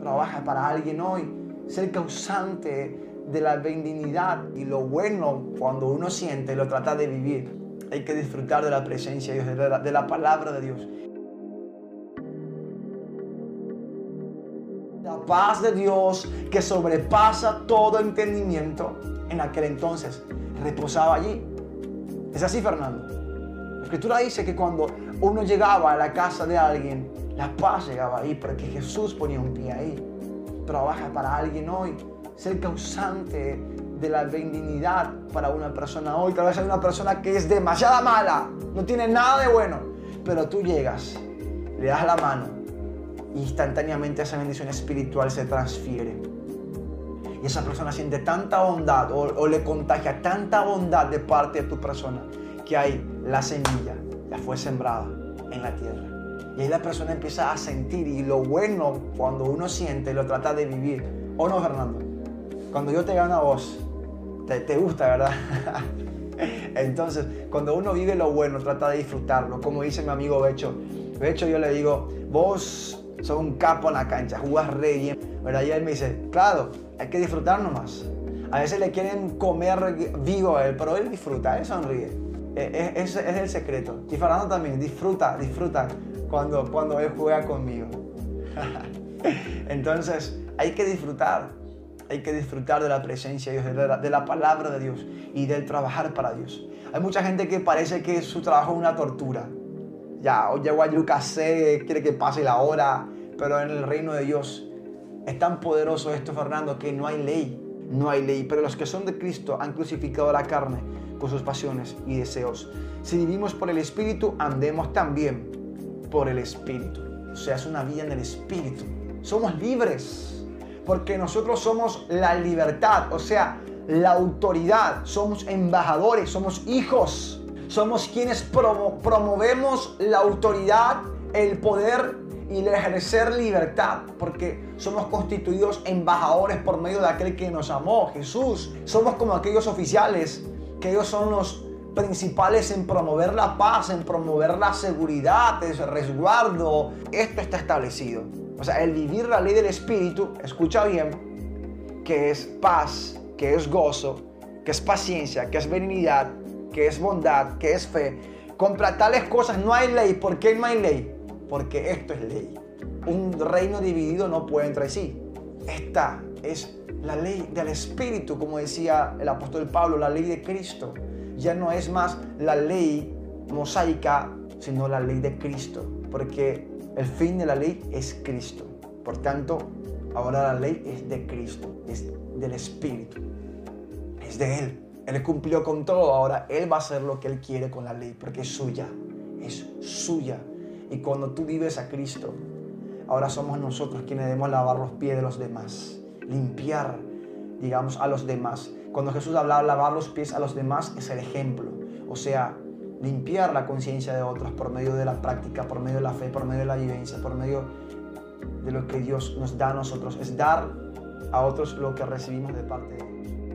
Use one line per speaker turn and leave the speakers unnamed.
Trabaja para alguien hoy. Ser causante de la benignidad y lo bueno cuando uno siente lo trata de vivir. Hay que disfrutar de la presencia de Dios, de la, de la palabra de Dios. La paz de Dios que sobrepasa todo entendimiento en aquel entonces reposaba allí. Es así, Fernando. La escritura dice que cuando uno llegaba a la casa de alguien, la paz llegaba ahí porque Jesús ponía un pie ahí. Trabaja para alguien hoy. Ser causante de la benignidad para una persona hoy. Tal vez hay una persona que es demasiado mala, no tiene nada de bueno, pero tú llegas, le das la mano y instantáneamente esa bendición espiritual se transfiere. Y esa persona siente tanta bondad o, o le contagia tanta bondad de parte de tu persona que hay la semilla ya fue sembrada en la tierra. Y ahí la persona empieza a sentir y lo bueno cuando uno siente lo trata de vivir. ¿O no, Fernando? Cuando yo te gano a vos, te, gusta, ¿verdad? Entonces, cuando uno vive lo bueno, trata de disfrutarlo. Como dice mi amigo Becho. Becho, yo le digo, vos sos un capo en la cancha, jugás re bien. ¿verdad? Y él me dice, claro, hay que disfrutar nomás. A veces le quieren comer vivo a él, pero él disfruta, él sonríe. E, e, es, es, el secreto. Y Fernando también, disfruta, disfruta cuando, cuando él juega conmigo. Entonces, hay que disfrutar hay que disfrutar de la presencia de Dios, de la, palabra de Dios y del trabajar para Dios. Hay mucha gente que parece que su trabajo es una tortura. Ya, hoy llego a C, quiere que pase la hora, pero en el reino de Dios es tan poderoso esto, Fernando, que no hay ley. No hay ley, pero los que son de Cristo han crucificado la carne con sus pasiones y deseos. Si vivimos por el Espíritu, andemos también por el Espíritu. O sea, es una vida en el Espíritu. Somos libres porque nosotros somos la libertad, o sea, la autoridad, somos embajadores, somos hijos, somos quienes promovemos la autoridad, el poder y ejercer libertad, porque somos constituidos embajadores por medio de aquel que nos amó, Jesús. Somos como aquellos oficiales, que ellos son los principales en promover la paz, en promover la seguridad, el resguardo. Esto está establecido. O sea, el vivir la ley del Espíritu, escucha bien, que es paz, que es gozo, que es paciencia, que es benignidad, que es bondad, que es fe. Contra tales cosas no hay ley. ¿Por qué no hay ley? Porque esto es ley. Un reino dividido no puede entre sí. Esta es la ley del Espíritu, como decía el apóstol Pablo, la ley de Cristo. Ya no es más la ley mosaica, sino la ley de Cristo. Porque el fin de la ley es Cristo. Por tanto, ahora la ley es de Cristo, es del Espíritu, es de Él. Él cumplió con todo, ahora Él va a hacer lo que Él quiere con la ley, porque es suya, es suya. Y cuando tú vives a Cristo, ahora somos nosotros quienes debemos lavar los pies de los demás, limpiar, digamos, a los demás. Cuando Jesús hablaba lavar los pies a los demás, es el ejemplo. O sea, limpiar la conciencia de otros por medio de la práctica, por medio de la fe, por medio de la vivencia, por medio de lo que Dios nos da a nosotros. Es dar a otros lo que recibimos de parte de Dios.